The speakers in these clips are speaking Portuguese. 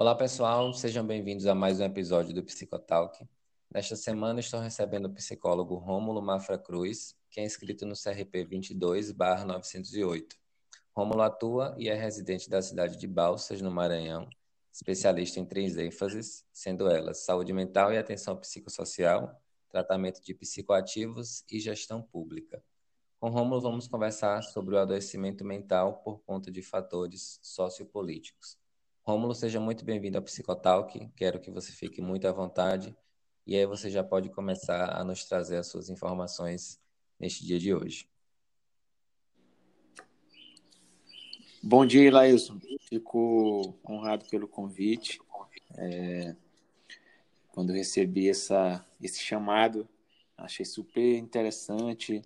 Olá, pessoal, sejam bem-vindos a mais um episódio do Psicotalk. Nesta semana estou recebendo o psicólogo Rômulo Mafra Cruz, que é inscrito no CRP 22/908. Rômulo atua e é residente da cidade de Balsas, no Maranhão, especialista em três ênfases, sendo elas saúde mental e atenção psicossocial, tratamento de psicoativos e gestão pública. Com Rômulo vamos conversar sobre o adoecimento mental por conta de fatores sociopolíticos. Rômulo, seja muito bem-vindo ao Psicotalk. Quero que você fique muito à vontade e aí você já pode começar a nos trazer as suas informações neste dia de hoje. Bom dia, Ilailson. Fico honrado pelo convite. É, quando recebi essa, esse chamado, achei super interessante.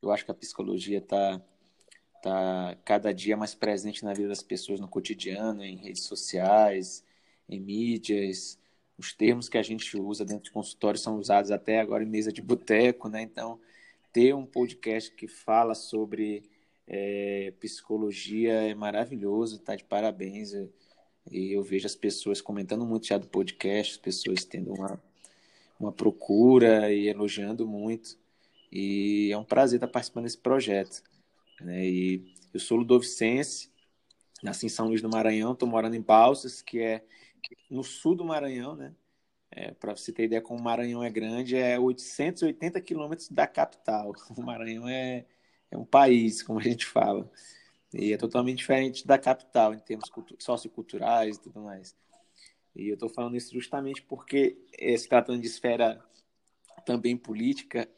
Eu acho que a psicologia está está cada dia mais presente na vida das pessoas no cotidiano, em redes sociais, em mídias. Os termos que a gente usa dentro de consultório são usados até agora em mesa de boteco, né? Então, ter um podcast que fala sobre é, psicologia é maravilhoso, tá de parabéns. E eu vejo as pessoas comentando muito já do podcast, as pessoas tendo uma, uma procura e elogiando muito. E é um prazer estar participando desse projeto. Né? E eu sou ludovicense, nasci em São Luís do Maranhão, estou morando em Balsas, que é no sul do Maranhão, né? É, Para você ter ideia como o Maranhão é grande, é 880 quilômetros da capital. O Maranhão é, é um país, como a gente fala. E é totalmente diferente da capital em termos socioculturais e tudo mais. E eu estou falando isso justamente porque, eh, se tratando de esfera também política,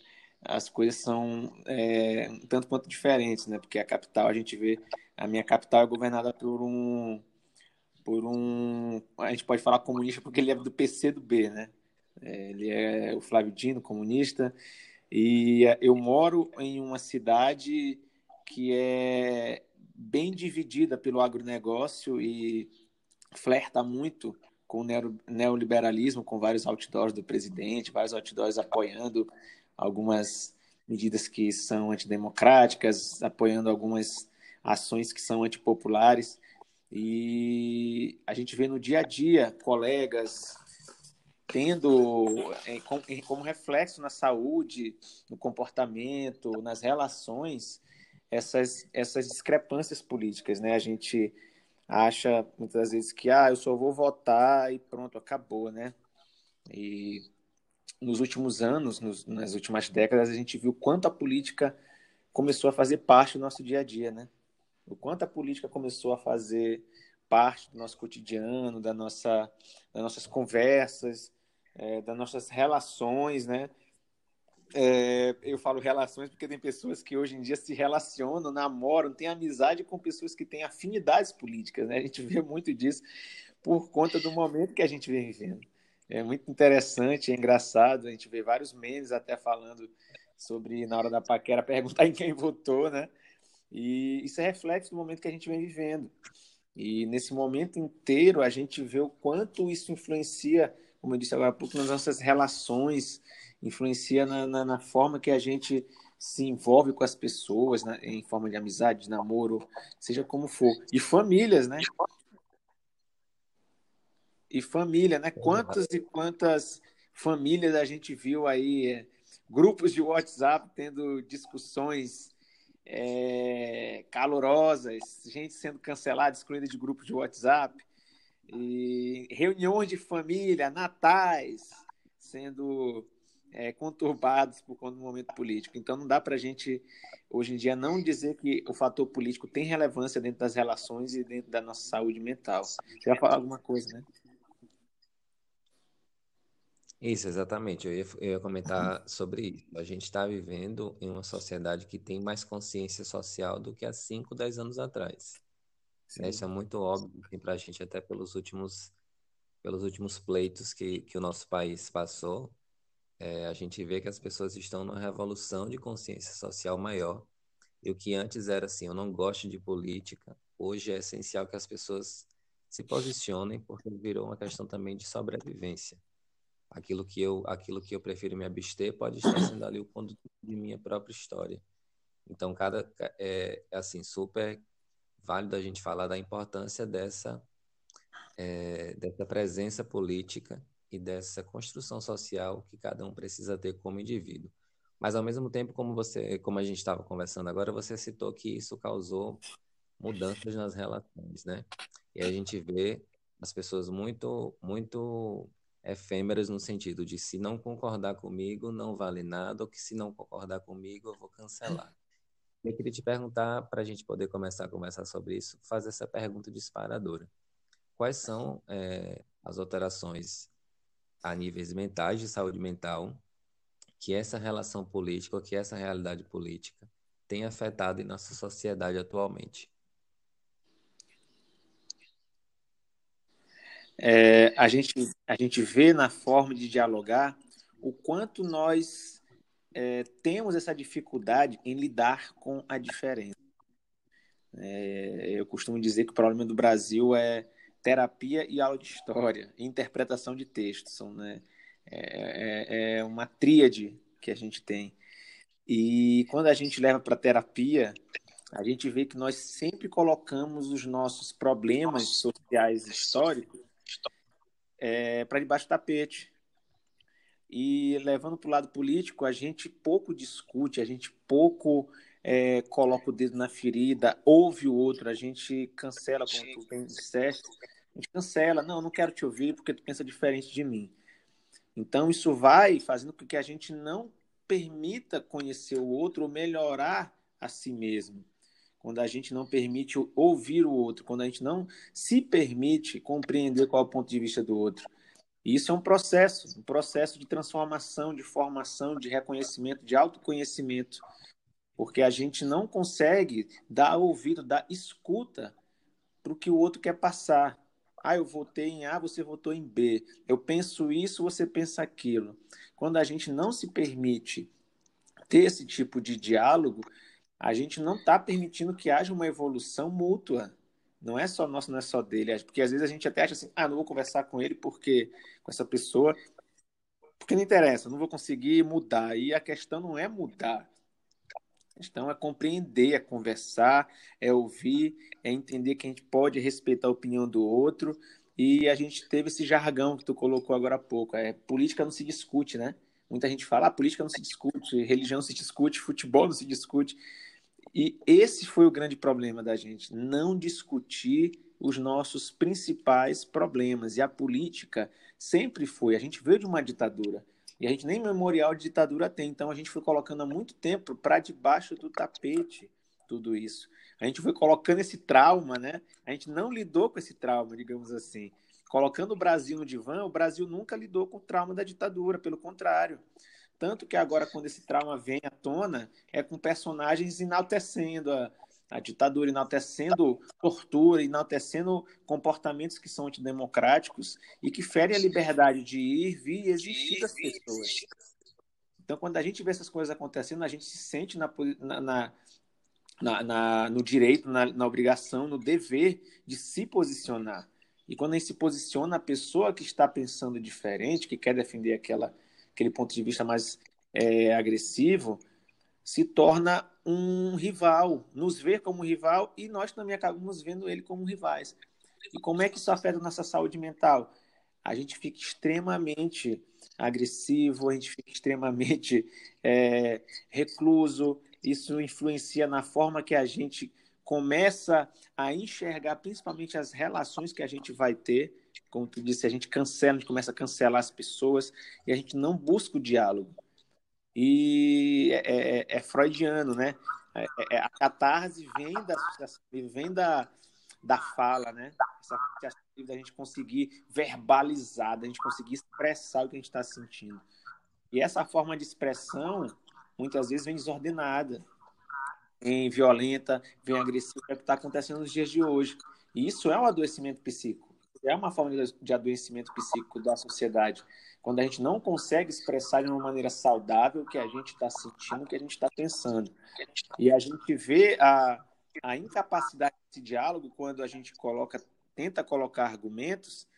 as coisas são é, um tanto quanto diferentes, né? Porque a capital, a gente vê, a minha capital é governada por um, por um, a gente pode falar comunista porque ele é do PC do B, né? É, ele é o Flávio Dino, comunista, e eu moro em uma cidade que é bem dividida pelo agronegócio e flerta muito com o neoliberalismo, com vários outdoors do presidente, vários outdoors apoiando algumas medidas que são antidemocráticas, apoiando algumas ações que são antipopulares. E a gente vê no dia a dia colegas tendo é, como reflexo na saúde, no comportamento, nas relações, essas, essas discrepâncias políticas. Né? A gente acha muitas vezes que ah, eu só vou votar e pronto, acabou. Né? E nos últimos anos, nos, nas últimas décadas, a gente viu quanto a política começou a fazer parte do nosso dia a dia, né? O quanto a política começou a fazer parte do nosso cotidiano, da nossa, das nossas conversas, é, das nossas relações, né? É, eu falo relações porque tem pessoas que hoje em dia se relacionam, namoram, têm amizade com pessoas que têm afinidades políticas, né? A gente vê muito disso por conta do momento que a gente vem vivendo. É muito interessante, é engraçado. A gente vê vários memes até falando sobre, na hora da paquera, perguntar em quem votou, né? E isso é reflexo do momento que a gente vem vivendo. E nesse momento inteiro, a gente vê o quanto isso influencia, como eu disse agora há pouco, nas nossas relações, influencia na, na, na forma que a gente se envolve com as pessoas, né? em forma de amizade, de namoro, seja como for. E famílias, né? E família, né? Quantas e quantas famílias a gente viu aí, é, grupos de WhatsApp tendo discussões é, calorosas, gente sendo cancelada, excluída de grupos de WhatsApp, e reuniões de família, natais, sendo é, conturbados por conta do momento político. Então não dá para a gente, hoje em dia, não dizer que o fator político tem relevância dentro das relações e dentro da nossa saúde mental. Você vai falar alguma coisa, né? Isso, exatamente. Eu ia, eu ia comentar sobre isso. A gente está vivendo em uma sociedade que tem mais consciência social do que há 5, 10 anos atrás. Né? Isso é muito óbvio para a gente, até pelos últimos, pelos últimos pleitos que, que o nosso país passou. É, a gente vê que as pessoas estão numa revolução de consciência social maior. E o que antes era assim, eu não gosto de política, hoje é essencial que as pessoas se posicionem, porque virou uma questão também de sobrevivência aquilo que eu aquilo que eu prefiro me abster pode estar sendo ali o condutor de minha própria história então cada é, é assim super válido a gente falar da importância dessa é, dessa presença política e dessa construção social que cada um precisa ter como indivíduo. Mas ao mesmo tempo, como você, como a gente estava conversando agora, você citou que isso causou mudanças nas relações, né? E a gente vê as pessoas muito, muito efêmeras no sentido de se não concordar comigo não vale nada, ou que se não concordar comigo eu vou cancelar. Eu queria te perguntar, para a gente poder começar a conversar sobre isso, fazer essa pergunta disparadora. Quais são é, as alterações a níveis mentais de saúde mental que essa relação política, ou que essa realidade política tem afetado em nossa sociedade atualmente? É, a, gente, a gente vê na forma de dialogar o quanto nós é, temos essa dificuldade em lidar com a diferença. É, eu costumo dizer que o problema do Brasil é terapia e aula de história, interpretação de textos. São, né, é, é, é uma tríade que a gente tem. E quando a gente leva para terapia, a gente vê que nós sempre colocamos os nossos problemas sociais históricos é, para debaixo do tapete. E levando para o lado político, a gente pouco discute, a gente pouco é, coloca o dedo na ferida, ouve o outro, a gente cancela, como tu bem disseste, a gente cancela, não, não quero te ouvir porque tu pensa diferente de mim. Então, isso vai fazendo com que a gente não permita conhecer o outro ou melhorar a si mesmo quando a gente não permite ouvir o outro, quando a gente não se permite compreender qual é o ponto de vista do outro. E isso é um processo, um processo de transformação, de formação, de reconhecimento, de autoconhecimento, porque a gente não consegue dar ouvido, dar escuta para o que o outro quer passar. Ah, eu votei em A, você votou em B. Eu penso isso, você pensa aquilo. Quando a gente não se permite ter esse tipo de diálogo, a gente não está permitindo que haja uma evolução mútua. Não é só nosso, não é só dele. Porque às vezes a gente até acha assim, ah, não vou conversar com ele porque com essa pessoa, porque não interessa, não vou conseguir mudar. E a questão não é mudar. A questão é compreender, é conversar, é ouvir, é entender que a gente pode respeitar a opinião do outro. E a gente teve esse jargão que tu colocou agora há pouco. É, política não se discute, né? Muita gente fala, ah, política não se discute, religião não se discute, futebol não se discute. E esse foi o grande problema da gente, não discutir os nossos principais problemas. E a política sempre foi. A gente veio de uma ditadura. E a gente nem memorial de ditadura tem. Então a gente foi colocando há muito tempo para debaixo do tapete tudo isso. A gente foi colocando esse trauma, né? A gente não lidou com esse trauma, digamos assim. Colocando o Brasil no divã, o Brasil nunca lidou com o trauma da ditadura, pelo contrário. Tanto que agora, quando esse trauma vem à tona, é com personagens enaltecendo a, a ditadura, enaltecendo tortura, enaltecendo comportamentos que são antidemocráticos e que ferem a liberdade de ir, vir e existir das pessoas. Então, quando a gente vê essas coisas acontecendo, a gente se sente na, na, na, na no direito, na, obrigação, no dever de se posicionar. E quando a gente se posiciona, a pessoa que está pensando diferente, que quer defender aquela aquele ponto de vista mais é, agressivo, se torna um rival, nos vê como rival e nós também acabamos vendo ele como rivais. E como é que isso afeta a nossa saúde mental? A gente fica extremamente agressivo, a gente fica extremamente é, recluso, isso influencia na forma que a gente começa a enxergar principalmente as relações que a gente vai ter como tu disse, a gente cancela, a gente começa a cancelar as pessoas e a gente não busca o diálogo. E é, é, é freudiano, né? É, é a catarse vem da, vem da, da fala, né? Essa da gente conseguir verbalizar, da gente conseguir expressar o que a gente está sentindo. E essa forma de expressão, muitas vezes, vem desordenada, vem violenta, vem agressiva, é o que está acontecendo nos dias de hoje. E isso é um adoecimento psíquico é uma forma de adoecimento psíquico da sociedade. Quando a gente não consegue expressar de uma maneira saudável o que a gente está sentindo, o que a gente está pensando. E a gente vê a, a incapacidade desse diálogo quando a gente coloca, tenta colocar argumentos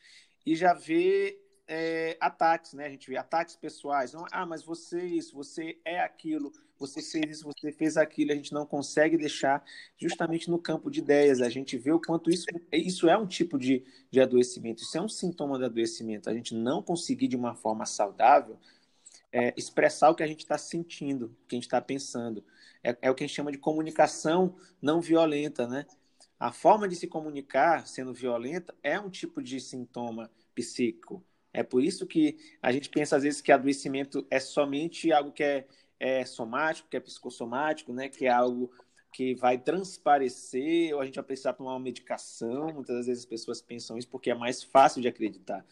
e já vê é, ataques, né? A gente vê ataques pessoais. Não, ah, mas você isso, você é aquilo, você fez isso, você fez aquilo. A gente não consegue deixar justamente no campo de ideias. A gente vê o quanto isso, isso é um tipo de, de adoecimento, isso é um sintoma de adoecimento. A gente não conseguir de uma forma saudável é, expressar o que a gente está sentindo, o que a gente está pensando. É, é o que a gente chama de comunicação não violenta, né? A forma de se comunicar sendo violenta é um tipo de sintoma psíquico. É por isso que a gente pensa às vezes que adoecimento é somente algo que é, é somático, que é psicossomático, né? Que é algo que vai transparecer, ou a gente vai precisar tomar uma medicação. Muitas vezes as pessoas pensam isso porque é mais fácil de acreditar.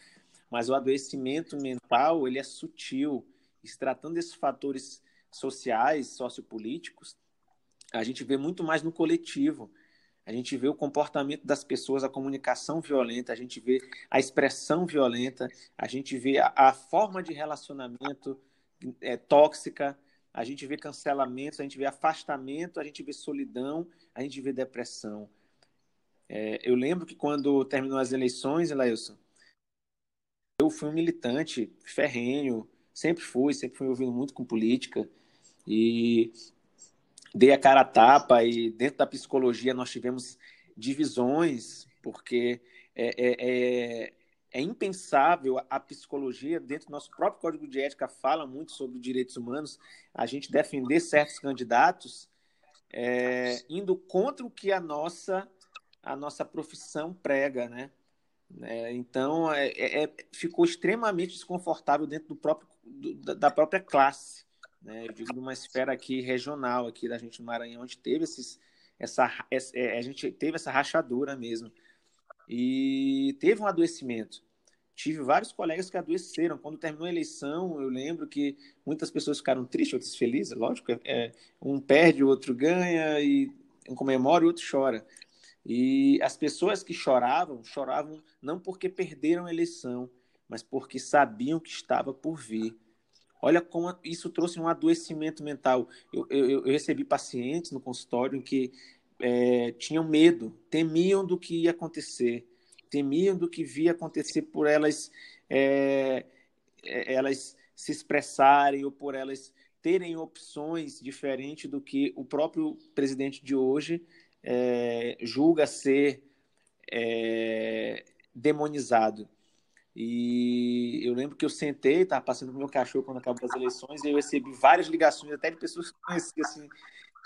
Mas o adoecimento mental, ele é sutil. E se tratando desses fatores sociais, sociopolíticos, a gente vê muito mais no coletivo a gente vê o comportamento das pessoas, a comunicação violenta, a gente vê a expressão violenta, a gente vê a, a forma de relacionamento é, tóxica, a gente vê cancelamentos, a gente vê afastamento, a gente vê solidão, a gente vê depressão. É, eu lembro que quando terminou as eleições, Elailson, eu fui um militante ferrenho, sempre fui, sempre fui ouvindo muito com política, e dei a cara a tapa e dentro da psicologia nós tivemos divisões, porque é, é, é, é, impensável a psicologia, dentro do nosso próprio código de ética, fala muito sobre direitos humanos, a gente defender certos candidatos é, indo contra o que a nossa, a nossa profissão prega, né? É, então, é, ficou extremamente desconfortável dentro do próprio, do, da própria classe né? Eu digo numa esfera aqui regional aqui da gente no Maranhão, onde teve esses, essa, essa, é, a gente teve essa rachadura mesmo. E teve um adoecimento. Tive vários colegas que adoeceram. Quando terminou a eleição, eu lembro que muitas pessoas ficaram tristes, outras felizes, lógico. É, um perde, o outro ganha, e um comemora o outro chora. E as pessoas que choravam, choravam não porque perderam a eleição, mas porque sabiam que estava por vir. Olha como isso trouxe um adoecimento mental. Eu, eu, eu recebi pacientes no consultório que é, tinham medo, temiam do que ia acontecer, temiam do que via acontecer por elas, é, é, elas se expressarem ou por elas terem opções diferentes do que o próprio presidente de hoje é, julga ser é, demonizado. E eu lembro que eu sentei, estava passando com meu cachorro quando acabou as eleições, e eu recebi várias ligações, até de pessoas que conhecia, assim.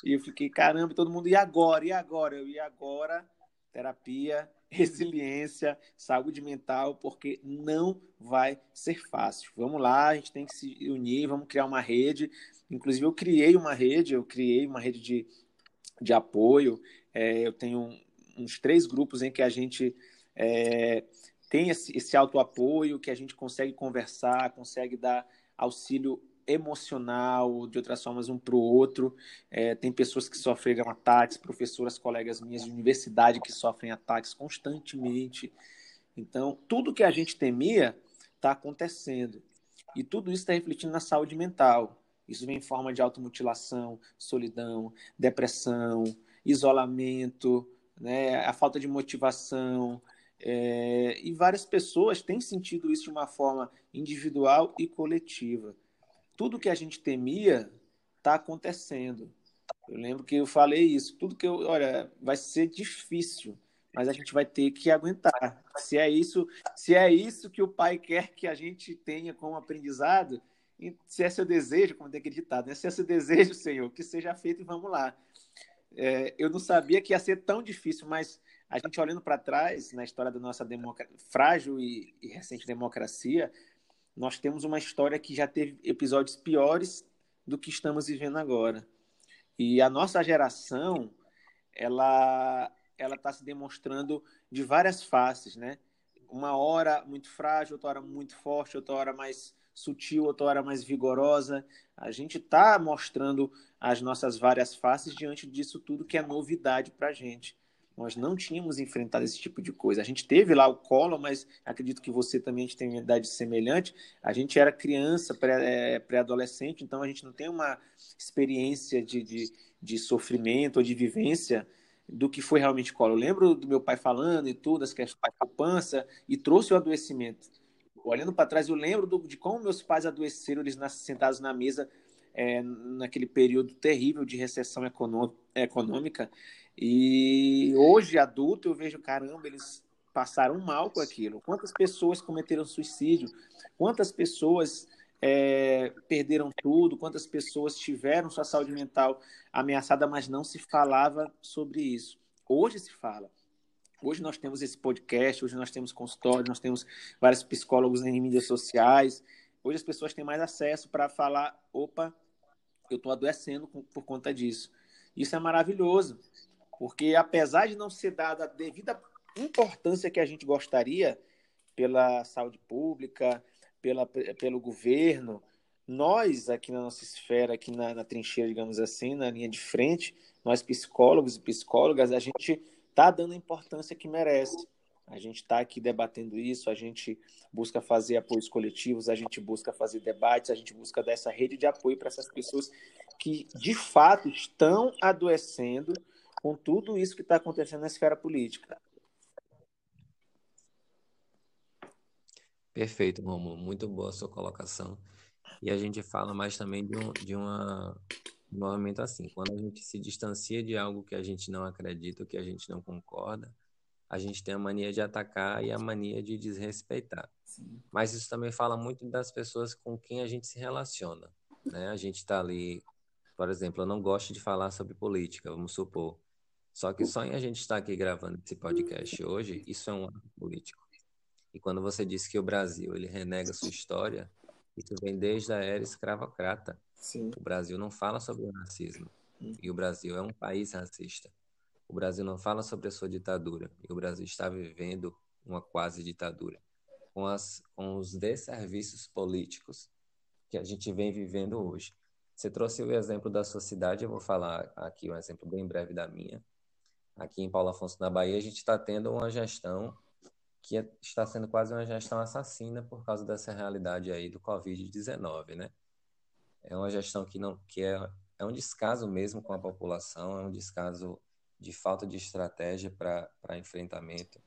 E eu fiquei, caramba, todo mundo, e agora? E agora? Eu, e agora? Terapia, resiliência, saúde mental, porque não vai ser fácil. Vamos lá, a gente tem que se unir, vamos criar uma rede. Inclusive, eu criei uma rede, eu criei uma rede de, de apoio. É, eu tenho uns três grupos em que a gente. É, tem esse, esse autoapoio, que a gente consegue conversar, consegue dar auxílio emocional, de outras formas, um para o outro. É, tem pessoas que sofrem ataques, professoras, colegas minhas de universidade que sofrem ataques constantemente. Então, tudo que a gente temia está acontecendo. E tudo isso está refletindo na saúde mental. Isso vem em forma de automutilação, solidão, depressão, isolamento, né, a falta de motivação, é, e várias pessoas têm sentido isso de uma forma individual e coletiva. Tudo que a gente temia está acontecendo. Eu lembro que eu falei isso. Tudo que eu. Olha, vai ser difícil, mas a gente vai ter que aguentar. Se é isso, se é isso que o pai quer que a gente tenha como aprendizado, se é seu desejo, como tem acreditado, né? se é seu desejo, Senhor, que seja feito e vamos lá. É, eu não sabia que ia ser tão difícil, mas a gente olhando para trás na história da nossa frágil e, e, recente democracia, nós temos uma história que já teve episódios piores do que estamos vivendo agora. E a nossa geração, ela ela está se demonstrando de várias faces, né? Uma hora muito frágil, outra hora muito forte, outra hora mais sutil, outra hora mais vigorosa. A gente está mostrando as nossas várias faces diante disso tudo que é novidade para a gente. Nós não tínhamos enfrentado esse tipo de coisa. A gente teve lá o colo, mas acredito que você também tem uma idade semelhante. A gente era criança, é, pré-adolescente, então a gente não tem uma experiência de, de, de sofrimento ou de vivência do que foi realmente colo. Eu lembro do meu pai falando e tudo, as questões da poupança, e trouxe o adoecimento. olhando para trás, eu lembro do, de como meus pais adoeceram, eles sentados na mesa é, naquele período terrível de recessão econômica. E hoje, adulto, eu vejo, caramba, eles passaram mal com aquilo. Quantas pessoas cometeram suicídio? Quantas pessoas é, perderam tudo? Quantas pessoas tiveram sua saúde mental ameaçada, mas não se falava sobre isso? Hoje se fala. Hoje nós temos esse podcast, hoje nós temos consultório, nós temos vários psicólogos em mídias sociais. Hoje as pessoas têm mais acesso para falar: opa, eu estou adoecendo por conta disso. Isso é maravilhoso, porque apesar de não ser dada a devida importância que a gente gostaria pela saúde pública, pela, pelo governo, nós aqui na nossa esfera, aqui na, na trincheira, digamos assim, na linha de frente, nós psicólogos e psicólogas, a gente está dando a importância que merece. A gente está aqui debatendo isso, a gente busca fazer apoios coletivos, a gente busca fazer debates, a gente busca dar essa rede de apoio para essas pessoas que, de fato, estão adoecendo com tudo isso que está acontecendo na esfera política. Perfeito, Romulo. Muito boa a sua colocação. E a gente fala mais também de, um, de uma, um movimento assim. Quando a gente se distancia de algo que a gente não acredita, que a gente não concorda, a gente tem a mania de atacar e a mania de desrespeitar. Sim. Mas isso também fala muito das pessoas com quem a gente se relaciona. Né? A gente está ali, por exemplo, eu não gosto de falar sobre política, vamos supor. Só que só em a gente estar aqui gravando esse podcast hoje, isso é um ato político. E quando você diz que o Brasil ele renega sua história, isso vem desde a era escravocrata. Sim. O Brasil não fala sobre o racismo. E o Brasil é um país racista. O Brasil não fala sobre a sua ditadura e o Brasil está vivendo uma quase ditadura com, as, com os desserviços políticos que a gente vem vivendo hoje. Você trouxe o exemplo da sua cidade, eu vou falar aqui um exemplo bem breve da minha. Aqui em Paulo Afonso, na Bahia, a gente está tendo uma gestão que é, está sendo quase uma gestão assassina por causa dessa realidade aí do Covid-19, né? É uma gestão que não que é, é um descaso mesmo com a população, é um descaso de falta de estratégia para enfrentamento.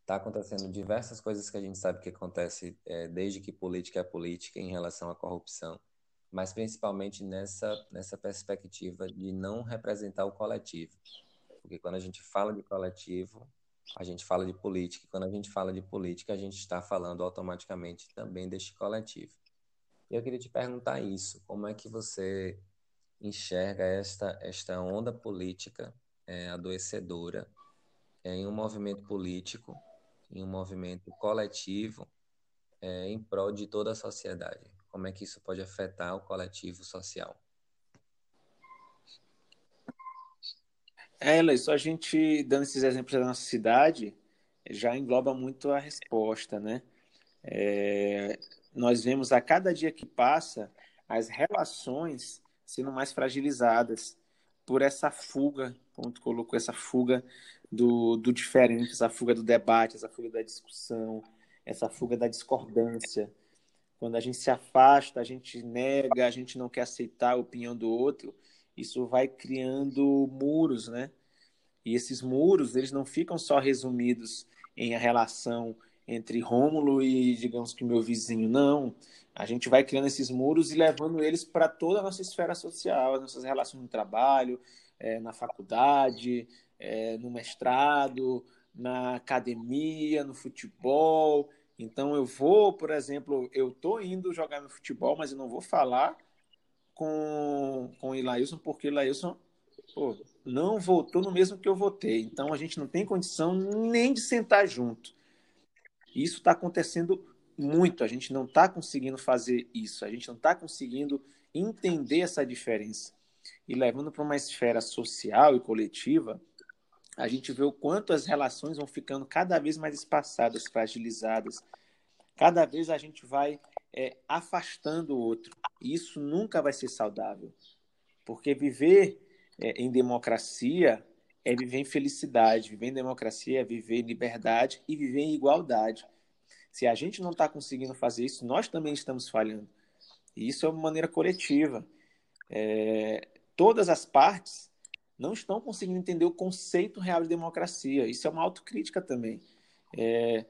Está acontecendo diversas coisas que a gente sabe que acontece é, desde que política é política em relação à corrupção, mas principalmente nessa, nessa perspectiva de não representar o coletivo. Porque quando a gente fala de coletivo, a gente fala de política, e quando a gente fala de política, a gente está falando automaticamente também deste coletivo. E eu queria te perguntar isso: como é que você enxerga esta, esta onda política é, adoecedora é, em um movimento político, em um movimento coletivo, é, em prol de toda a sociedade. Como é que isso pode afetar o coletivo social? É, isso a gente, dando esses exemplos da nossa cidade, já engloba muito a resposta, né? É, nós vemos a cada dia que passa as relações sendo mais fragilizadas por essa fuga, como tu colocou, essa fuga do, do diferente, essa fuga do debate, essa fuga da discussão, essa fuga da discordância. Quando a gente se afasta, a gente nega, a gente não quer aceitar a opinião do outro, isso vai criando muros, né? E esses muros, eles não ficam só resumidos em a relação entre Rômulo e, digamos que, meu vizinho, não. A gente vai criando esses muros e levando eles para toda a nossa esfera social, as nossas relações no trabalho, é, na faculdade, é, no mestrado, na academia, no futebol. Então eu vou, por exemplo, eu tô indo jogar meu futebol, mas eu não vou falar com, com o Ilailson, porque o Ilailson não votou no mesmo que eu votei. Então a gente não tem condição nem de sentar junto. Isso está acontecendo muito. A gente não está conseguindo fazer isso, a gente não está conseguindo entender essa diferença. E levando para uma esfera social e coletiva, a gente vê o quanto as relações vão ficando cada vez mais espaçadas, fragilizadas. Cada vez a gente vai é, afastando o outro. E isso nunca vai ser saudável. Porque viver é, em democracia é viver em felicidade. Viver em democracia é viver em liberdade e viver em igualdade. Se a gente não está conseguindo fazer isso, nós também estamos falhando. E isso é uma maneira coletiva. É, todas as partes não estão conseguindo entender o conceito real de democracia. Isso é uma autocrítica também. É,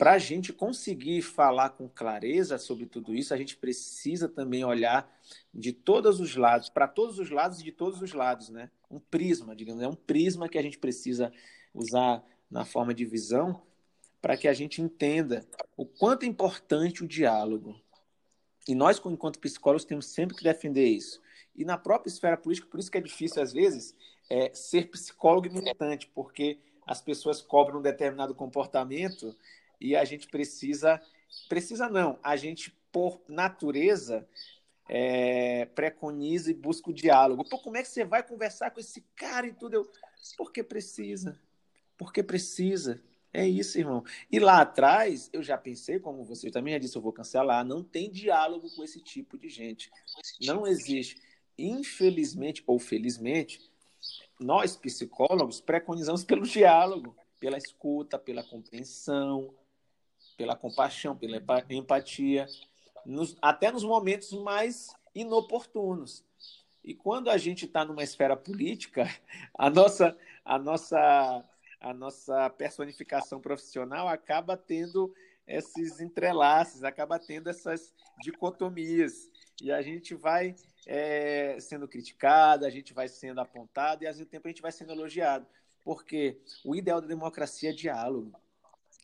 para a gente conseguir falar com clareza sobre tudo isso, a gente precisa também olhar de todos os lados, para todos os lados e de todos os lados, né? Um prisma, digamos, é um prisma que a gente precisa usar na forma de visão para que a gente entenda o quanto é importante o diálogo. E nós, enquanto psicólogos, temos sempre que defender isso. E na própria esfera política, por isso que é difícil, às vezes, é, ser psicólogo e militante, porque as pessoas cobram um determinado comportamento e a gente precisa. Precisa não, a gente, por natureza, é, preconiza e busca o diálogo. Pô, como é que você vai conversar com esse cara e tudo? Eu, porque precisa. Porque precisa. É isso, irmão. E lá atrás, eu já pensei, como você também já disse, eu vou cancelar, não tem diálogo com esse tipo de gente. Não existe. Infelizmente ou felizmente, nós psicólogos preconizamos pelo diálogo, pela escuta, pela compreensão, pela compaixão, pela empatia, nos, até nos momentos mais inoportunos. E quando a gente está numa esfera política, a nossa, a nossa, a nossa personificação profissional acaba tendo esses entrelaços, acaba tendo essas dicotomias. E a gente vai é, sendo criticado, a gente vai sendo apontado e, ao mesmo tempo, a gente vai sendo elogiado. Porque o ideal da democracia é diálogo.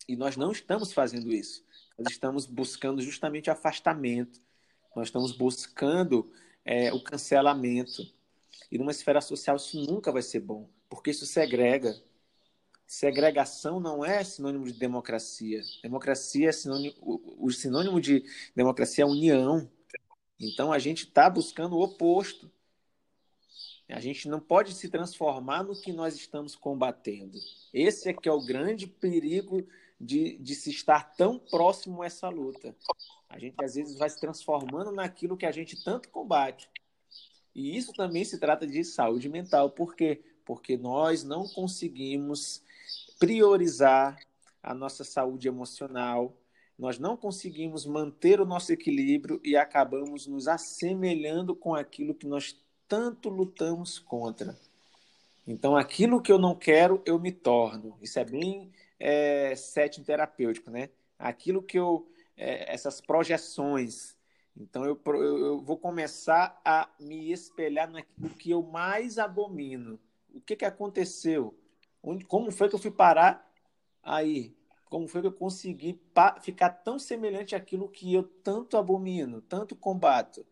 E nós não estamos fazendo isso. Nós estamos buscando justamente afastamento. Nós estamos buscando é, o cancelamento. E numa esfera social isso nunca vai ser bom, porque isso segrega. Segregação não é sinônimo de democracia. Democracia é sinônimo, o, sinônimo de democracia é união. Então a gente está buscando o oposto. A gente não pode se transformar no que nós estamos combatendo. Esse é que é o grande perigo de, de se estar tão próximo a essa luta. A gente às vezes vai se transformando naquilo que a gente tanto combate. E isso também se trata de saúde mental. Por quê? Porque nós não conseguimos priorizar a nossa saúde emocional, nós não conseguimos manter o nosso equilíbrio e acabamos nos assemelhando com aquilo que nós tanto lutamos contra. Então, aquilo que eu não quero, eu me torno. Isso é bem é, setting terapêutico, né? Aquilo que eu. É, essas projeções. Então, eu, eu, vou começar a me espelhar naquilo que eu mais abomino. O que, que aconteceu? Onde, como foi que eu fui parar aí? Como foi que eu consegui ficar tão semelhante àquilo que eu tanto abomino, tanto combato?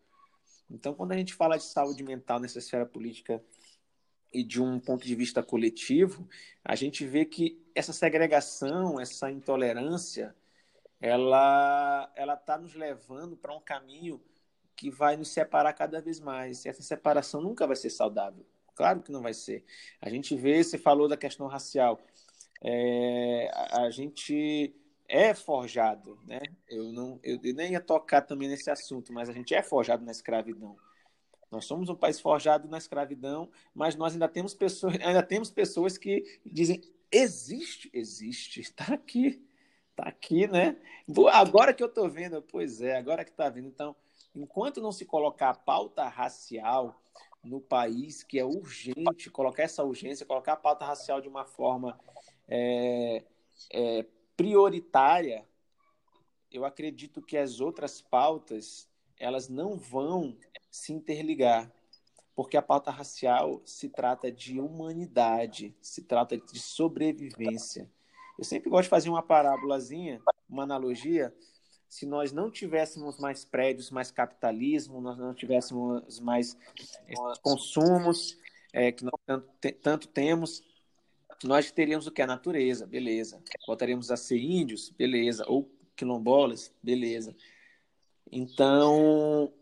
Então, quando a gente fala de saúde mental nessa esfera política e de um ponto de vista coletivo, a gente vê que essa segregação, essa intolerância, ela ela está nos levando para um caminho que vai nos separar cada vez mais. E essa separação nunca vai ser saudável. Claro que não vai ser. A gente vê, você falou da questão racial. É, a, a gente é forjado, né? Eu não, eu nem ia tocar também nesse assunto, mas a gente é forjado na escravidão. Nós somos um país forjado na escravidão, mas nós ainda temos pessoas, ainda temos pessoas que dizem existe, existe, está aqui, está aqui, né? Agora que eu estou vendo, pois é, agora que está vendo. Então, enquanto não se colocar a pauta racial no país, que é urgente, colocar essa urgência, colocar a pauta racial de uma forma é, é, prioritária, eu acredito que as outras pautas elas não vão se interligar, porque a pauta racial se trata de humanidade, se trata de sobrevivência. Eu sempre gosto de fazer uma parábolazinha, uma analogia. Se nós não tivéssemos mais prédios, mais capitalismo, nós não tivéssemos mais consumos é, que nós tanto, tanto temos, nós teríamos o que? A natureza, beleza. Voltaríamos a ser índios, beleza. Ou quilombolas, beleza. Então,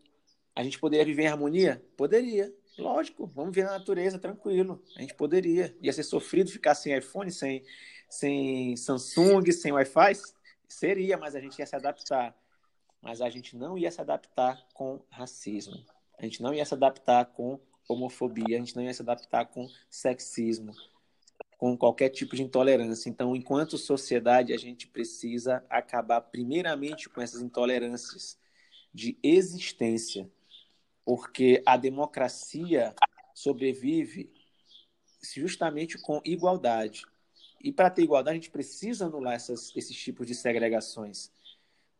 a gente poderia viver em harmonia? Poderia. Lógico, vamos ver na natureza, tranquilo. A gente poderia. Ia ser sofrido ficar sem iPhone, sem, sem Samsung, sem Wi-Fi? Seria, mas a gente ia se adaptar. Mas a gente não ia se adaptar com racismo. A gente não ia se adaptar com homofobia. A gente não ia se adaptar com sexismo, com qualquer tipo de intolerância. Então, enquanto sociedade, a gente precisa acabar primeiramente com essas intolerâncias de existência porque a democracia sobrevive justamente com igualdade. E para ter igualdade, a gente precisa anular essas, esses tipos de segregações.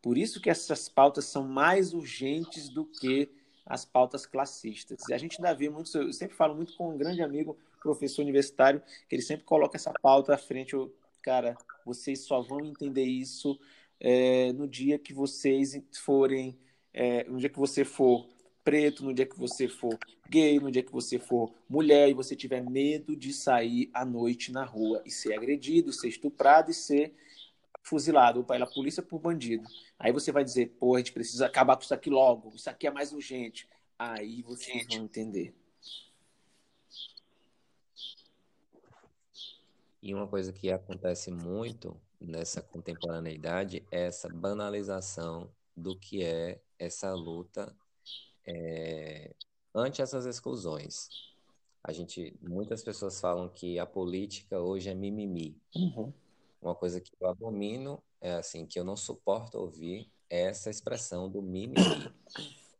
Por isso que essas pautas são mais urgentes do que as pautas classistas. E a gente ainda vê muito, eu sempre falo muito com um grande amigo, professor universitário, que ele sempre coloca essa pauta à frente. Eu, cara, vocês só vão entender isso é, no dia que vocês forem, é, no dia que você for preto, no dia que você for gay, no dia que você for mulher e você tiver medo de sair à noite na rua e ser agredido, ser estuprado e ser fuzilado pela polícia por bandido. Aí você vai dizer, pô, a gente precisa acabar com isso aqui logo, isso aqui é mais urgente. Aí vocês vão entender. E uma coisa que acontece muito nessa contemporaneidade é essa banalização do que é essa luta é, ante essas exclusões. A gente, muitas pessoas falam que a política hoje é mimimi. Uhum. Uma coisa que eu abomino, é assim, que eu não suporto ouvir, essa expressão do mimimi.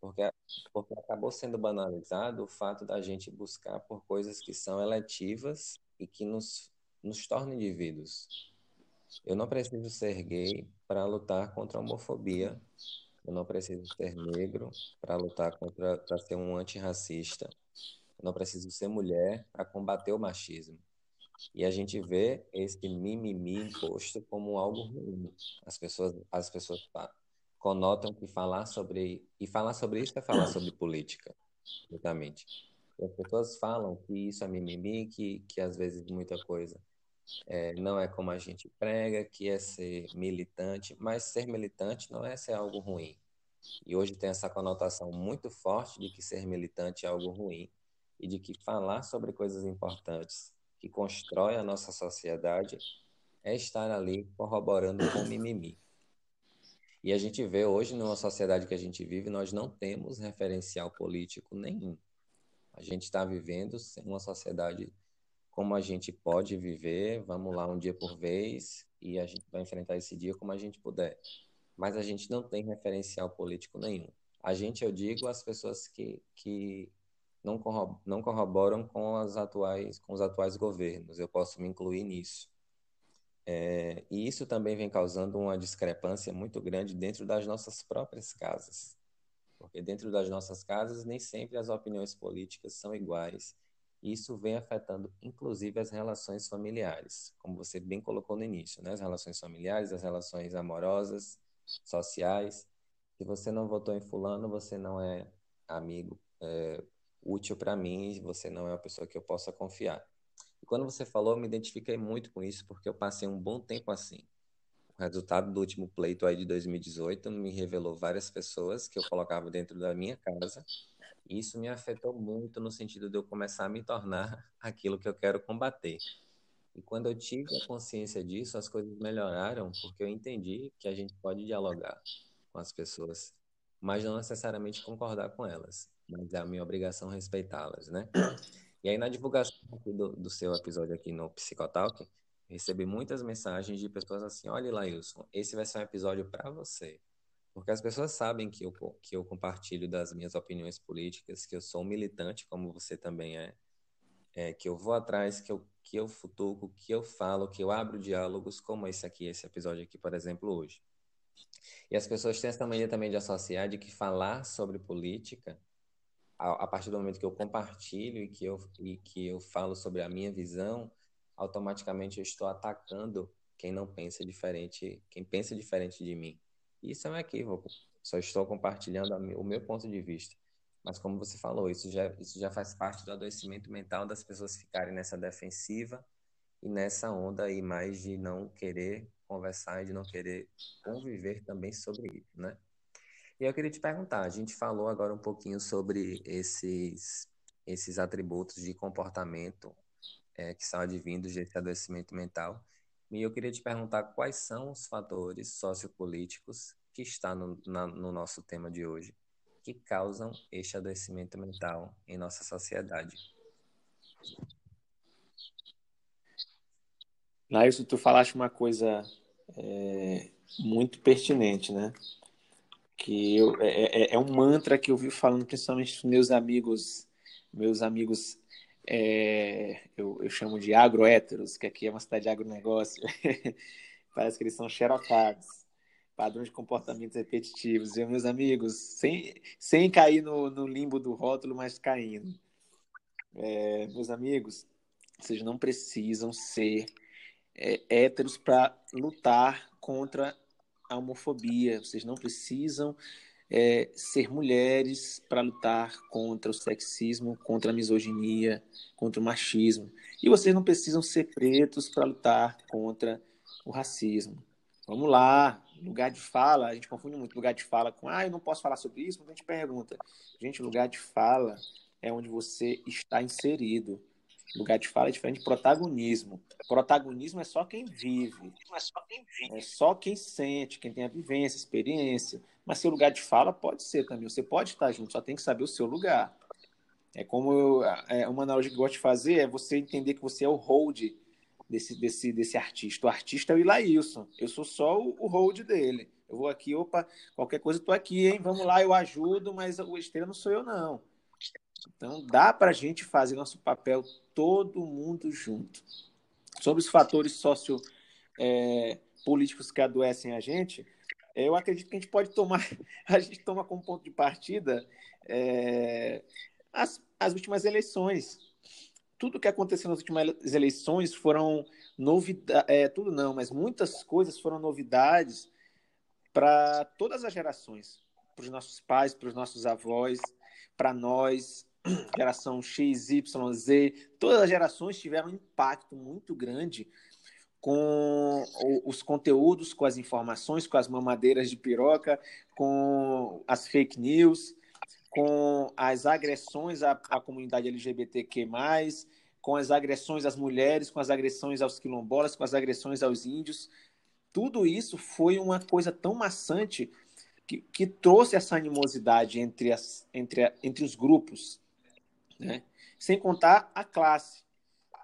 Porque, porque acabou sendo banalizado o fato da gente buscar por coisas que são eletivas e que nos, nos tornam indivíduos. Eu não preciso ser gay para lutar contra a homofobia. Eu não preciso ser negro para lutar contra, para ser um antirracista. Eu não preciso ser mulher para combater o machismo. E a gente vê esse mimimi imposto como algo ruim. As pessoas, as pessoas conotam que falar sobre e falar sobre isso é falar sobre política, exatamente. E as pessoas falam que isso é mimimi, que que às vezes muita coisa é, não é como a gente prega, que é ser militante, mas ser militante não é ser algo ruim. E hoje tem essa conotação muito forte de que ser militante é algo ruim e de que falar sobre coisas importantes que constrói a nossa sociedade é estar ali corroborando com mimimi. E a gente vê hoje, numa sociedade que a gente vive, nós não temos referencial político nenhum. A gente está vivendo uma sociedade como a gente pode viver, vamos lá um dia por vez, e a gente vai enfrentar esse dia como a gente puder. Mas a gente não tem referencial político nenhum. A gente, eu digo, as pessoas que, que não, não corroboram com, as atuais, com os atuais governos. Eu posso me incluir nisso. É, e isso também vem causando uma discrepância muito grande dentro das nossas próprias casas. Porque dentro das nossas casas nem sempre as opiniões políticas são iguais. Isso vem afetando, inclusive, as relações familiares, como você bem colocou no início, né? as relações familiares, as relações amorosas, sociais. Se você não votou em fulano, você não é amigo, é, útil para mim, você não é uma pessoa que eu possa confiar. E quando você falou, eu me identifiquei muito com isso, porque eu passei um bom tempo assim. O resultado do último pleito aí de 2018 me revelou várias pessoas que eu colocava dentro da minha casa, e isso me afetou muito no sentido de eu começar a me tornar aquilo que eu quero combater. E quando eu tive a consciência disso, as coisas melhoraram, porque eu entendi que a gente pode dialogar com as pessoas, mas não necessariamente concordar com elas mas é a minha obrigação respeitá-las, né? E aí, na divulgação do, do seu episódio aqui no Psicotalk, recebi muitas mensagens de pessoas assim: olha, Lailson, esse vai ser um episódio para você. Porque as pessoas sabem que eu, que eu compartilho das minhas opiniões políticas, que eu sou um militante, como você também é, é que eu vou atrás, que eu, que eu futuco, que eu falo, que eu abro diálogos, como esse aqui, esse episódio aqui, por exemplo, hoje. E as pessoas têm essa mania também de associar de que falar sobre política a, a, partir do momento que eu compartilho e que eu, e que eu falo sobre a minha visão, automaticamente eu estou atacando quem não pensa diferente, quem pensa diferente de mim. Isso é um equívoco. Só estou compartilhando o meu ponto de vista. Mas como você falou, isso já, isso já faz parte do adoecimento mental das pessoas ficarem nessa defensiva e nessa onda aí mais de não querer conversar e de não querer conviver também sobre isso, né? E eu queria te perguntar, a gente falou agora um pouquinho sobre esses, esses atributos de comportamento é, que são advindos desse adoecimento mental. E eu queria te perguntar quais são os fatores sociopolíticos que está no, na, no nosso tema de hoje que causam este adoecimento mental em nossa sociedade. Laírcio, tu falaste uma coisa é, muito pertinente, né? que eu, é, é, é, um mantra que eu vi falando principalmente meus amigos, meus amigos é, eu, eu, chamo de agrohéteros, que aqui é uma cidade de agronegócio. Parece que eles são xerocados, padrões de comportamentos repetitivos. E, meus amigos, sem, sem cair no, no limbo do rótulo, mas caindo. É, meus amigos, vocês não precisam ser é, héteros para lutar contra a homofobia. Vocês não precisam é, ser mulheres para lutar contra o sexismo, contra a misoginia, contra o machismo. E vocês não precisam ser pretos para lutar contra o racismo. Vamos lá, lugar de fala, a gente confunde muito lugar de fala com, ah, eu não posso falar sobre isso, a gente pergunta. Gente, lugar de fala é onde você está inserido. Lugar de fala é diferente de protagonismo. Protagonismo é só quem vive. É só quem vive. É só quem sente, quem tem a vivência, experiência. Mas seu lugar de fala pode ser também. Você pode estar junto, só tem que saber o seu lugar. É como eu, é, uma analogia que eu gosto de fazer é você entender que você é o hold desse, desse, desse artista. O artista é o Ilailson. Eu sou só o, o hold dele. Eu vou aqui, opa, qualquer coisa eu tô aqui, hein? Vamos lá, eu ajudo, mas o estrela não sou eu, não. Então, dá para a gente fazer nosso papel todo mundo junto. Sobre os fatores sociopolíticos é, que adoecem a gente, eu acredito que a gente pode tomar, a gente toma como ponto de partida é, as, as últimas eleições. Tudo que aconteceu nas últimas eleições foram novidades, é, tudo não, mas muitas coisas foram novidades para todas as gerações, para os nossos pais, para os nossos avós, para nós, geração X, Y, Z, todas as gerações tiveram um impacto muito grande com os conteúdos, com as informações, com as mamadeiras de piroca, com as fake news, com as agressões à, à comunidade LGBTQ+, com as agressões às mulheres, com as agressões aos quilombolas, com as agressões aos índios. Tudo isso foi uma coisa tão maçante que, que trouxe essa animosidade entre, as, entre, a, entre os grupos, né? sem contar a classe.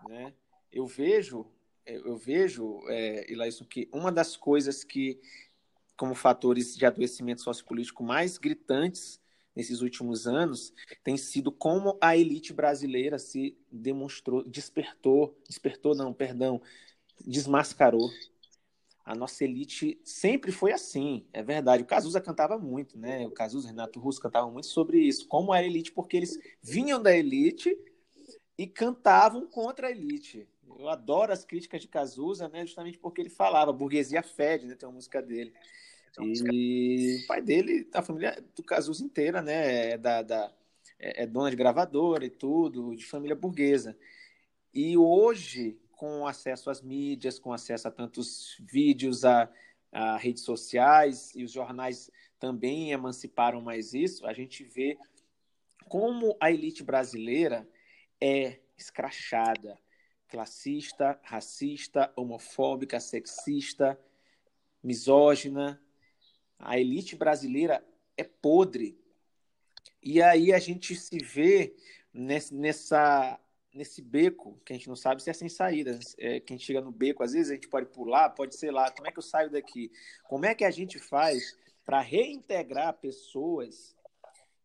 Né? Eu vejo, eu vejo, é, Ilaíson, que uma das coisas que, como fatores de adoecimento sociopolítico mais gritantes nesses últimos anos, tem sido como a elite brasileira se demonstrou, despertou, despertou não, perdão, desmascarou a nossa elite sempre foi assim, é verdade. O Cazuza cantava muito, né? O Cazuza, Renato Russo cantavam muito sobre isso, como era a elite, porque eles vinham da elite e cantavam contra a elite. Eu adoro as críticas de Cazuza, né? Justamente porque ele falava, burguesia fede, né? Tem uma música dele. E o pai dele, a família do Cazuza inteira, né? É, da, da, é, é dona de gravadora e tudo, de família burguesa. E hoje, com acesso às mídias, com acesso a tantos vídeos, a, a redes sociais, e os jornais também emanciparam mais isso, a gente vê como a elite brasileira é escrachada, classista, racista, homofóbica, sexista, misógina. A elite brasileira é podre. E aí a gente se vê nessa nesse beco, que a gente não sabe se é sem saída. É, quem chega no beco, às vezes a gente pode pular, pode ser lá. Como é que eu saio daqui? Como é que a gente faz para reintegrar pessoas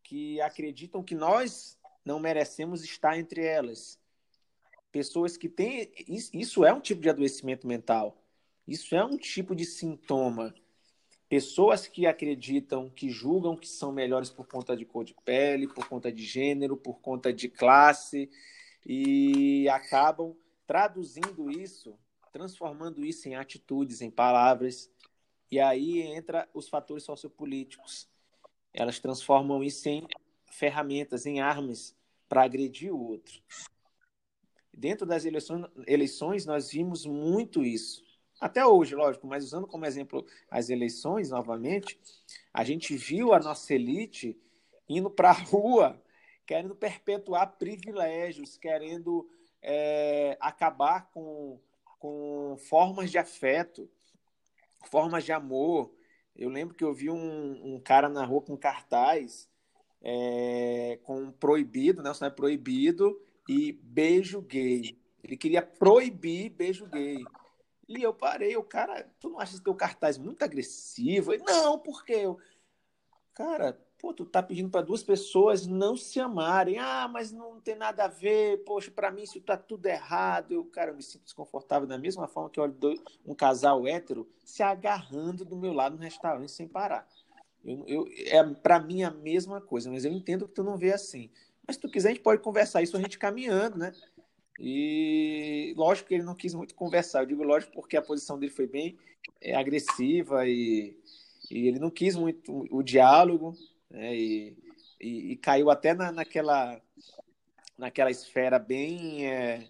que acreditam que nós não merecemos estar entre elas? Pessoas que têm. Isso é um tipo de adoecimento mental. Isso é um tipo de sintoma. Pessoas que acreditam, que julgam que são melhores por conta de cor de pele, por conta de gênero, por conta de classe, e acabam traduzindo isso, transformando isso em atitudes, em palavras. E aí entra os fatores sociopolíticos. Elas transformam isso em ferramentas, em armas para agredir o outro. Dentro das eleições, eleições, nós vimos muito isso. Até hoje, lógico, mas usando como exemplo as eleições novamente, a gente viu a nossa elite indo para a rua querendo perpetuar privilégios, querendo é, acabar com, com formas de afeto, formas de amor. Eu lembro que eu vi um, um cara na rua com cartaz é, com proibido, né? Isso é proibido e beijo gay. Ele queria proibir beijo gay. E eu parei, o cara, tu não acha esse teu cartaz muito agressivo? Ele, não, porque eu. Cara, Pô, tu tá pedindo para duas pessoas não se amarem. Ah, mas não tem nada a ver. Poxa, para mim isso tá tudo errado. Eu, cara, eu me sinto desconfortável da mesma forma que eu olho um casal hétero se agarrando do meu lado no restaurante sem parar. Eu, eu, é para mim a mesma coisa, mas eu entendo que tu não vê assim. Mas se tu quiser, a gente pode conversar isso a gente caminhando, né? E lógico que ele não quis muito conversar. Eu digo lógico porque a posição dele foi bem é, agressiva e, e ele não quis muito o diálogo né? e, e, e, caiu até na, naquela, naquela esfera bem é,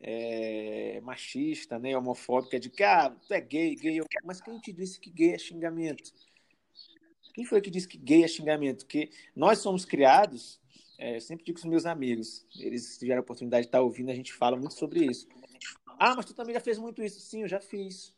é, machista, né? homofóbica, de que ah, tu é gay, gay. Mas quem te disse que gay é xingamento? Quem foi que disse que gay é xingamento? Que nós somos criados, é, eu sempre digo com os meus amigos, eles tiveram a oportunidade de estar ouvindo, a gente fala muito sobre isso. Ah, mas tu também já fez muito isso. Sim, eu já fiz.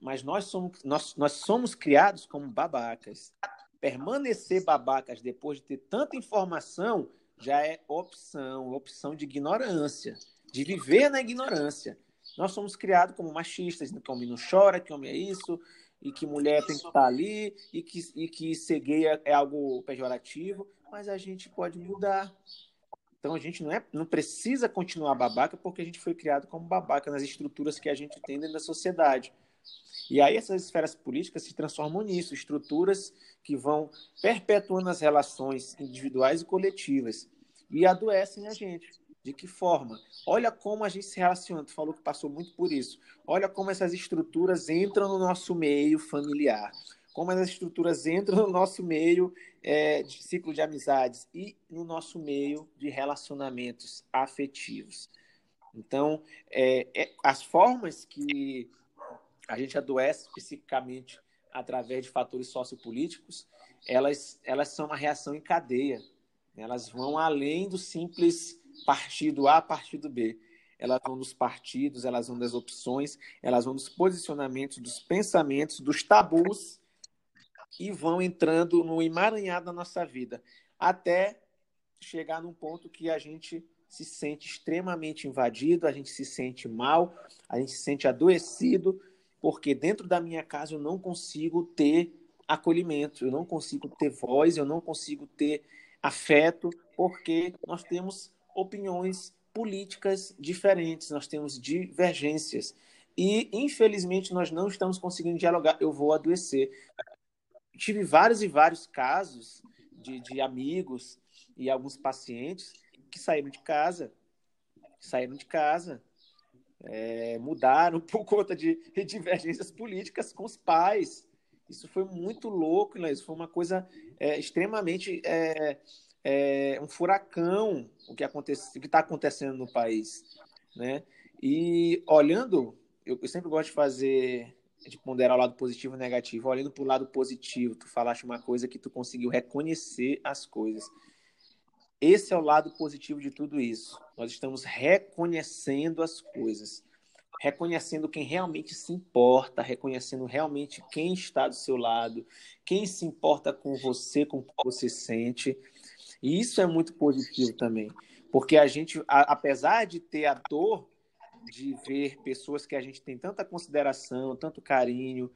Mas nós somos, nós, nós somos criados como babacas. Permanecer babacas depois de ter tanta informação já é opção, opção de ignorância, de viver na ignorância. Nós somos criados como machistas, que homem não chora, que homem é isso, e que mulher tem que estar ali, e que, e que ser gay é, é algo pejorativo, mas a gente pode mudar. Então a gente não, é, não precisa continuar babaca porque a gente foi criado como babaca nas estruturas que a gente tem dentro da sociedade. E aí essas esferas políticas se transformam nisso, estruturas que vão perpetuando as relações individuais e coletivas e adoecem a gente. De que forma? Olha como a gente se relaciona. Tu falou que passou muito por isso. Olha como essas estruturas entram no nosso meio familiar. Como essas estruturas entram no nosso meio é, de ciclo de amizades e no nosso meio de relacionamentos afetivos. Então, é, é, as formas que a gente adoece psiquicamente através de fatores sociopolíticos, elas, elas são uma reação em cadeia. Elas vão além do simples partido A, partido B. Elas vão dos partidos, elas vão das opções, elas vão dos posicionamentos, dos pensamentos, dos tabus e vão entrando no emaranhado da nossa vida, até chegar num ponto que a gente se sente extremamente invadido, a gente se sente mal, a gente se sente adoecido, porque dentro da minha casa eu não consigo ter acolhimento, eu não consigo ter voz, eu não consigo ter afeto, porque nós temos opiniões políticas diferentes, nós temos divergências. E, infelizmente, nós não estamos conseguindo dialogar. Eu vou adoecer. Tive vários e vários casos de, de amigos e alguns pacientes que saíram de casa, saíram de casa, é, mudaram por conta de divergências políticas com os pais. Isso foi muito louco, né? Isso foi uma coisa é, extremamente é, é, um furacão o que está acontecendo no país, né? E olhando, eu, eu, sempre gosto de fazer, de ponderar o lado positivo e negativo. Olhando para o lado positivo, tu falaste uma coisa que tu conseguiu reconhecer as coisas. Esse é o lado positivo de tudo isso. Nós estamos reconhecendo as coisas, reconhecendo quem realmente se importa, reconhecendo realmente quem está do seu lado, quem se importa com você, com o que você sente e isso é muito positivo também, porque a gente, a, apesar de ter a dor de ver pessoas que a gente tem tanta consideração, tanto carinho,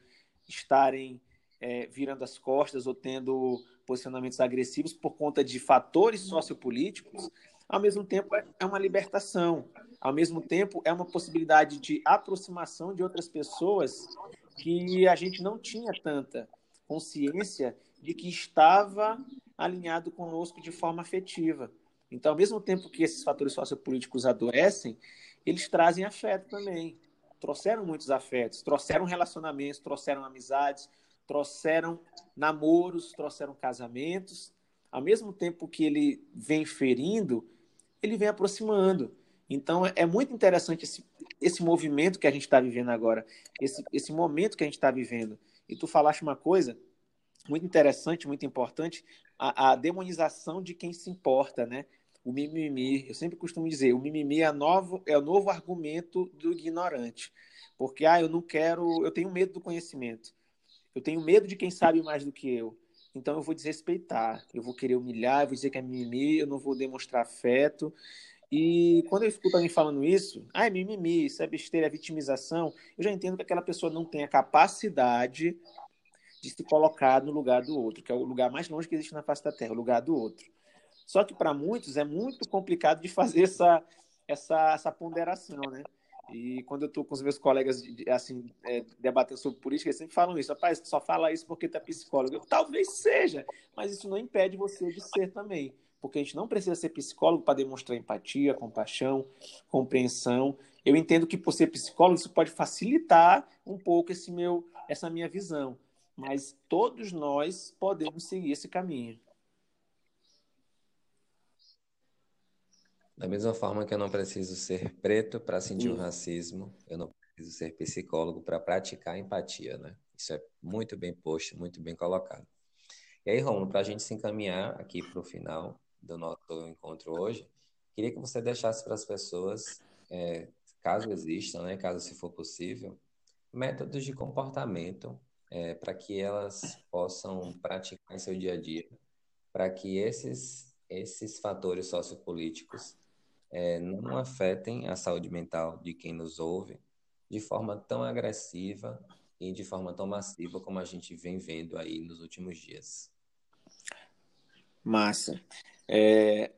estarem é, virando as costas ou tendo posicionamentos agressivos por conta de fatores sociopolíticos, ao mesmo tempo é, é uma libertação, ao mesmo tempo é uma possibilidade de aproximação de outras pessoas que a gente não tinha tanta consciência de que estava alinhado conosco de forma afetiva. Então, ao mesmo tempo que esses fatores sociopolíticos adoecem, eles trazem afeto também. Trouxeram muitos afetos, trouxeram relacionamentos, trouxeram amizades, trouxeram namoros, trouxeram casamentos. Ao mesmo tempo que ele vem ferindo, ele vem aproximando. Então, é muito interessante esse, esse movimento que a gente está vivendo agora, esse, esse momento que a gente está vivendo. E tu falaste uma coisa muito interessante, muito importante, a, a, demonização de quem se importa, né? O mimimi, eu sempre costumo dizer, o mimimi é, novo, é o novo argumento do ignorante. Porque, ah, eu não quero, eu tenho medo do conhecimento. Eu tenho medo de quem sabe mais do que eu. Então eu vou desrespeitar, eu vou querer humilhar, eu vou dizer que é mimimi, eu não vou demonstrar afeto. E quando eu escuto alguém falando isso, ah, é mimimi, isso é besteira, é vitimização, eu já entendo que aquela pessoa não tem a capacidade de se colocar no lugar do outro, que é o lugar mais longe que existe na face da Terra, o lugar do outro. Só que para muitos é muito complicado de fazer essa, essa, essa ponderação, né? E quando eu estou com os meus colegas assim é, debatendo sobre política, eles sempre falam isso. Rapaz, só fala isso porque é psicólogo. Eu, Talvez seja, mas isso não impede você de ser também. Porque a gente não precisa ser psicólogo para demonstrar empatia, compaixão, compreensão. Eu entendo que por ser psicólogo isso pode facilitar um pouco esse meu, essa minha visão. Mas todos nós podemos seguir esse caminho. Da mesma forma que eu não preciso ser preto para sentir o racismo, eu não preciso ser psicólogo para praticar empatia, né? Isso é muito bem posto, muito bem colocado. E aí, Romulo, para a gente se encaminhar aqui para o final do nosso encontro hoje, queria que você deixasse para as pessoas, é, caso existam, né, caso se for possível, métodos de comportamento é, para que elas possam praticar em seu dia a dia, para que esses, esses fatores sociopolíticos é, não afetem a saúde mental de quem nos ouve de forma tão agressiva e de forma tão massiva como a gente vem vendo aí nos últimos dias. Massa. É,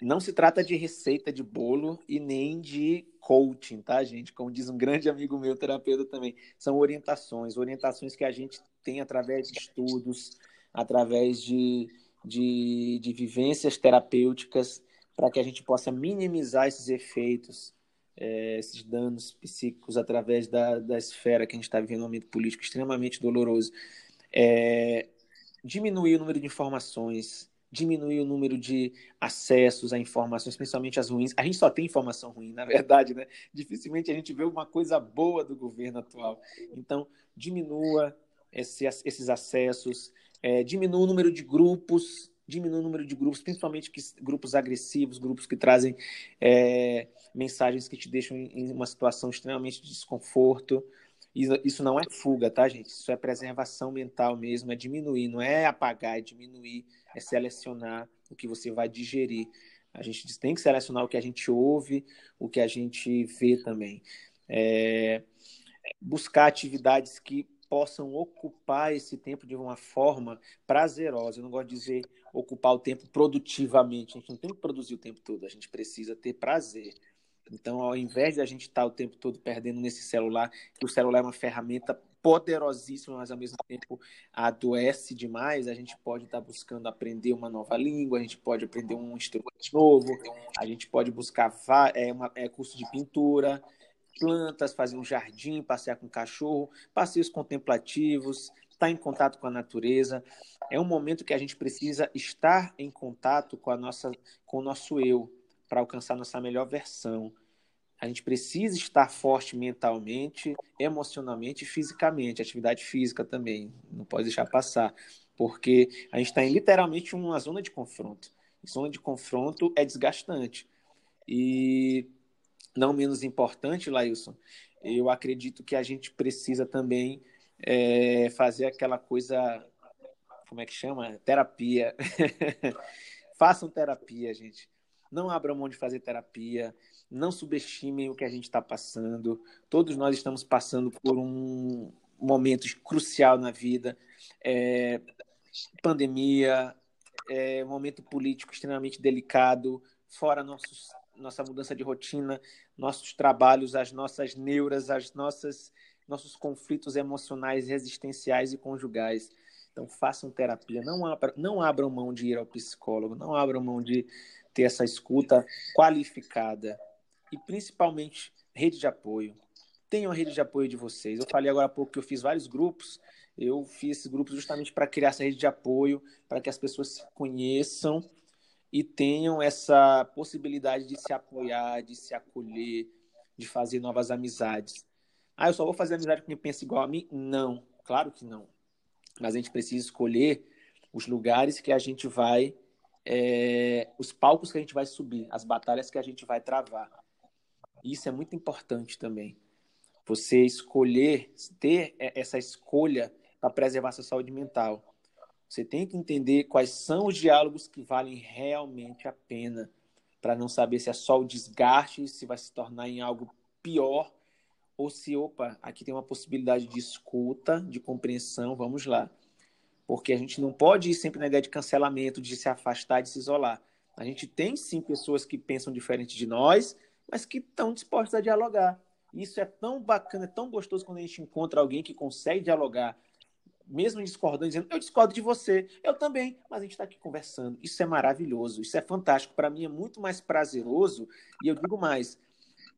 não se trata de receita de bolo e nem de coaching, tá, gente? Como diz um grande amigo meu, terapeuta também. São orientações, orientações que a gente tem através de estudos, através de, de, de vivências terapêuticas para que a gente possa minimizar esses efeitos, é, esses danos psíquicos através da, da esfera que a gente está vivendo um momento político extremamente doloroso. É, diminuir o número de informações, diminuir o número de acessos a informações, principalmente as ruins. A gente só tem informação ruim, na verdade, né? Dificilmente a gente vê uma coisa boa do governo atual. Então, diminua esse, esses acessos, é, diminua o número de grupos diminui o número de grupos, principalmente que, grupos agressivos, grupos que trazem é, mensagens que te deixam em, em, uma situação extremamente de desconforto. Isso não é fuga, tá, gente? Isso é preservação mental mesmo, é diminuir, não é apagar, é diminuir, é selecionar o que você vai digerir. A gente tem que selecionar o que a gente ouve, o que a gente vê também. É, buscar atividades que possam ocupar esse tempo de uma forma prazerosa. Eu não gosto de dizer ocupar o tempo produtivamente. A gente não tem que produzir o tempo todo, a gente precisa ter prazer. Então, ao invés de a gente estar o tempo todo perdendo nesse celular, que o celular é uma ferramenta poderosíssima, mas ao mesmo tempo adoece demais, a gente pode estar buscando aprender uma nova língua, a gente pode aprender um instrumento novo, a gente pode buscar é, uma, é, curso de pintura, plantas, fazer um jardim, passear com o cachorro, passeios contemplativos, estar em contato com a natureza. É um momento que a gente precisa estar em contato com a nossa com o nosso eu para alcançar nossa melhor versão. A gente precisa estar forte mentalmente, emocionalmente e fisicamente, atividade física também, não pode deixar passar, porque a gente está em literalmente uma zona de confronto. Zona de confronto é desgastante. E não menos importante, Lailson, eu acredito que a gente precisa também é, fazer aquela coisa, como é que chama? Terapia. Façam terapia, gente. Não abram mão de fazer terapia. Não subestimem o que a gente está passando. Todos nós estamos passando por um momento crucial na vida. É, pandemia, é, momento político extremamente delicado, fora nossos nossa mudança de rotina, nossos trabalhos, as nossas neuras, as nossas nossos conflitos emocionais, existenciais e conjugais. Então façam terapia, não, abra, não abram mão de ir ao psicólogo, não abram mão de ter essa escuta qualificada e principalmente rede de apoio. Tenham a rede de apoio de vocês. Eu falei agora há pouco que eu fiz vários grupos. Eu fiz esses grupos justamente para criar essa rede de apoio, para que as pessoas se conheçam e tenham essa possibilidade de se apoiar, de se acolher, de fazer novas amizades. Ah, eu só vou fazer amizade com quem pensa igual a mim? Não, claro que não. Mas a gente precisa escolher os lugares que a gente vai, é, os palcos que a gente vai subir, as batalhas que a gente vai travar. Isso é muito importante também. Você escolher, ter essa escolha para preservar sua saúde mental. Você tem que entender quais são os diálogos que valem realmente a pena, para não saber se é só o desgaste, se vai se tornar em algo pior, ou se, opa, aqui tem uma possibilidade de escuta, de compreensão, vamos lá. Porque a gente não pode ir sempre na ideia de cancelamento, de se afastar, de se isolar. A gente tem sim pessoas que pensam diferente de nós, mas que estão dispostas a dialogar. Isso é tão bacana, é tão gostoso quando a gente encontra alguém que consegue dialogar, mesmo discordando, dizendo, eu discordo de você, eu também, mas a gente está aqui conversando. Isso é maravilhoso, isso é fantástico. Para mim é muito mais prazeroso, e eu digo mais,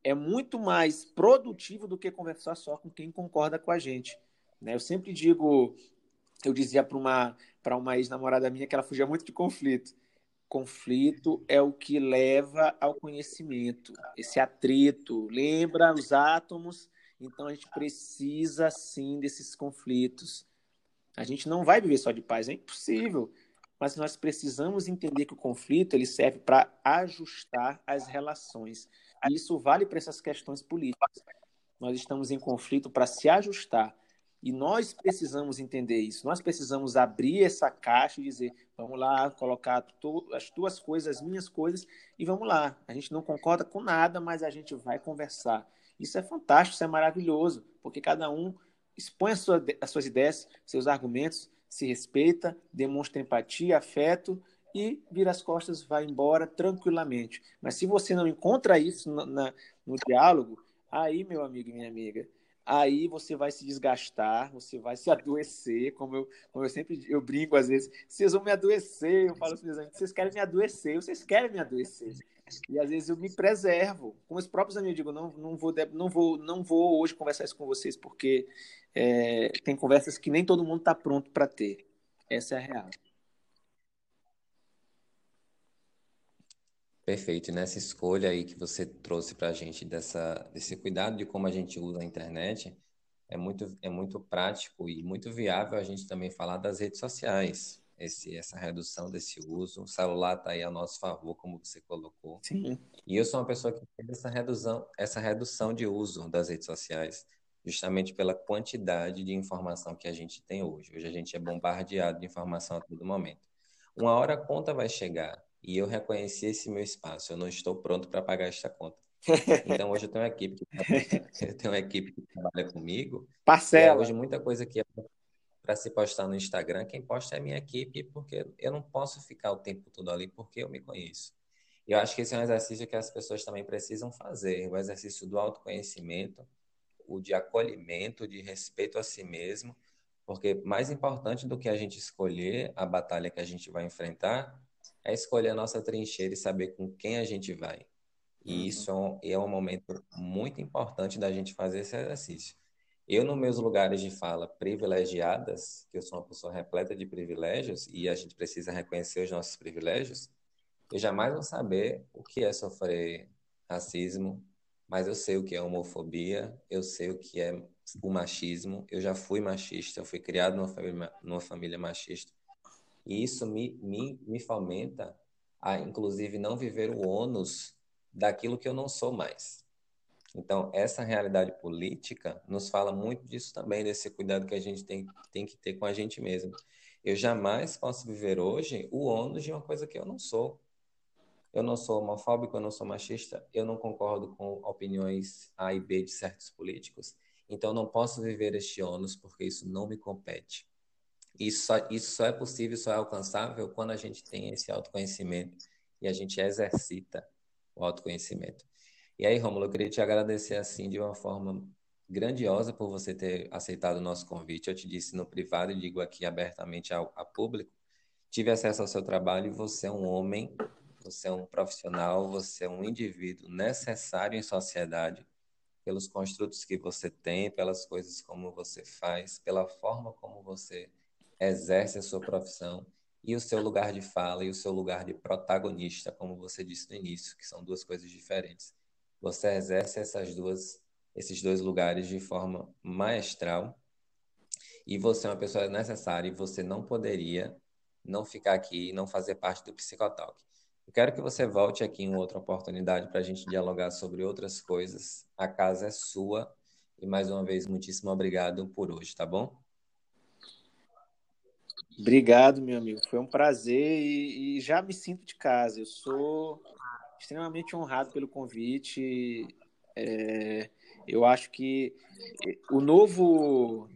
é muito mais produtivo do que conversar só com quem concorda com a gente. Né? Eu sempre digo, eu dizia para uma, uma ex-namorada minha que ela fugia muito de conflito. Conflito é o que leva ao conhecimento, esse atrito. Lembra os átomos? Então a gente precisa sim desses conflitos. A gente não vai viver só de paz, é impossível. Mas nós precisamos entender que o conflito ele serve para ajustar as relações. E isso vale para essas questões políticas. Nós estamos em conflito para se ajustar. E nós precisamos entender isso. Nós precisamos abrir essa caixa e dizer: vamos lá, colocar as tuas coisas, as minhas coisas, e vamos lá. A gente não concorda com nada, mas a gente vai conversar. Isso é fantástico, isso é maravilhoso, porque cada um expõe sua, as suas ideias, seus argumentos, se respeita, demonstra empatia, afeto e vira as costas, vai embora tranquilamente. Mas se você não encontra isso na, na, no diálogo, aí, meu amigo e minha amiga, aí você vai se desgastar, você vai se adoecer, como eu, como eu sempre eu brinco às vezes, vocês vão me adoecer, eu falo assim, vocês querem me adoecer, vocês querem me adoecer. E às vezes eu me preservo. Com os próprios amigos, eu digo, não, não, vou, não, vou, não vou hoje conversar isso com vocês, porque é, tem conversas que nem todo mundo está pronto para ter. Essa é a real. Perfeito. nessa escolha aí que você trouxe para a gente dessa, desse cuidado de como a gente usa a internet, é muito, é muito prático e muito viável a gente também falar das redes sociais. Esse, essa redução desse uso. O celular está aí a nosso favor, como você colocou. Sim. E eu sou uma pessoa que fez essa redução, essa redução de uso das redes sociais, justamente pela quantidade de informação que a gente tem hoje. Hoje a gente é bombardeado de informação a todo momento. Uma hora a conta vai chegar e eu reconheci esse meu espaço. Eu não estou pronto para pagar esta conta. Então hoje eu tenho uma equipe que, eu tenho uma equipe que trabalha comigo. Parcela. hoje muita coisa que é para se postar no Instagram, quem posta é a minha equipe, porque eu não posso ficar o tempo todo ali porque eu me conheço. Eu acho que esse é um exercício que as pessoas também precisam fazer, o exercício do autoconhecimento, o de acolhimento, de respeito a si mesmo, porque mais importante do que a gente escolher a batalha que a gente vai enfrentar é escolher a nossa trincheira e saber com quem a gente vai. E uhum. isso é um momento muito importante da gente fazer esse exercício. Eu, nos meus lugares de fala privilegiadas, que eu sou uma pessoa repleta de privilégios e a gente precisa reconhecer os nossos privilégios, eu jamais vou saber o que é sofrer racismo, mas eu sei o que é homofobia, eu sei o que é o machismo, eu já fui machista, eu fui criado numa família, numa família machista. E isso me, me, me fomenta a, inclusive, não viver o ônus daquilo que eu não sou mais. Então, essa realidade política nos fala muito disso também, desse cuidado que a gente tem, tem que ter com a gente mesmo. Eu jamais posso viver hoje o ônus de uma coisa que eu não sou. Eu não sou homofóbico, eu não sou machista, eu não concordo com opiniões A e B de certos políticos, então não posso viver este ônus porque isso não me compete. Isso só, isso só é possível, só é alcançável quando a gente tem esse autoconhecimento e a gente exercita o autoconhecimento. E aí, Romulo, eu queria te agradecer assim de uma forma grandiosa por você ter aceitado o nosso convite. Eu te disse no privado e digo aqui abertamente ao, ao público. Tive acesso ao seu trabalho e você é um homem, você é um profissional, você é um indivíduo necessário em sociedade pelos construtos que você tem, pelas coisas como você faz, pela forma como você exerce a sua profissão e o seu lugar de fala e o seu lugar de protagonista, como você disse no início, que são duas coisas diferentes. Você exerce essas duas, esses dois lugares de forma maestral e você é uma pessoa necessária e você não poderia não ficar aqui e não fazer parte do Psicotalk. Eu quero que você volte aqui em outra oportunidade para a gente dialogar sobre outras coisas. A casa é sua e mais uma vez muitíssimo obrigado por hoje, tá bom? Obrigado, meu amigo. Foi um prazer e, e, já me sinto de casa. Eu sou extremamente honrado pelo convite. É, Eu acho que o novo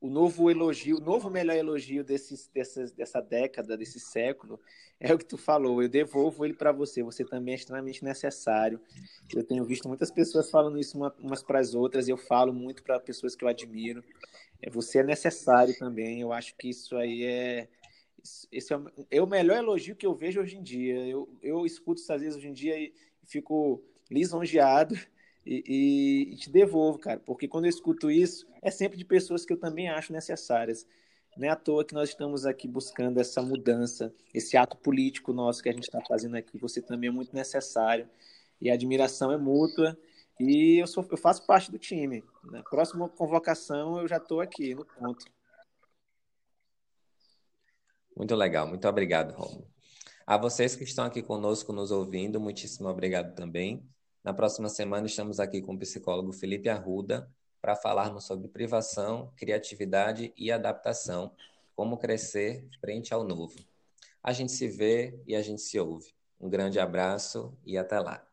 o novo elogio, o novo melhor elogio desses, dessas, dessa década, desse século, é o que tu falou. Eu devolvo ele para você. Você também é extremamente necessário. Eu tenho visto muitas pessoas falando isso umas para as outras. E eu falo muito para pessoas que eu admiro. É, você é necessário também. Eu acho que isso aí é esse é, é o melhor elogio que eu vejo hoje em dia. Eu, eu escuto isso às vezes hoje em dia e fico lisonjeado e, e, e, te devolvo, cara, porque quando eu escuto isso, é sempre de pessoas que eu também acho necessárias. Não é à toa que nós estamos aqui buscando essa mudança, esse ato político nosso que a gente está fazendo aqui. Você também é muito necessário e a admiração é mútua. E eu, sou, eu faço parte do time. Na próxima convocação eu já estou aqui no ponto. Muito legal, muito obrigado, Romulo. A vocês que estão aqui conosco, nos ouvindo, muitíssimo obrigado também. Na próxima semana estamos aqui com o psicólogo Felipe Arruda para falarmos sobre privação, criatividade e adaptação, como crescer frente ao novo. A gente se vê e a gente se ouve. Um grande abraço e até lá.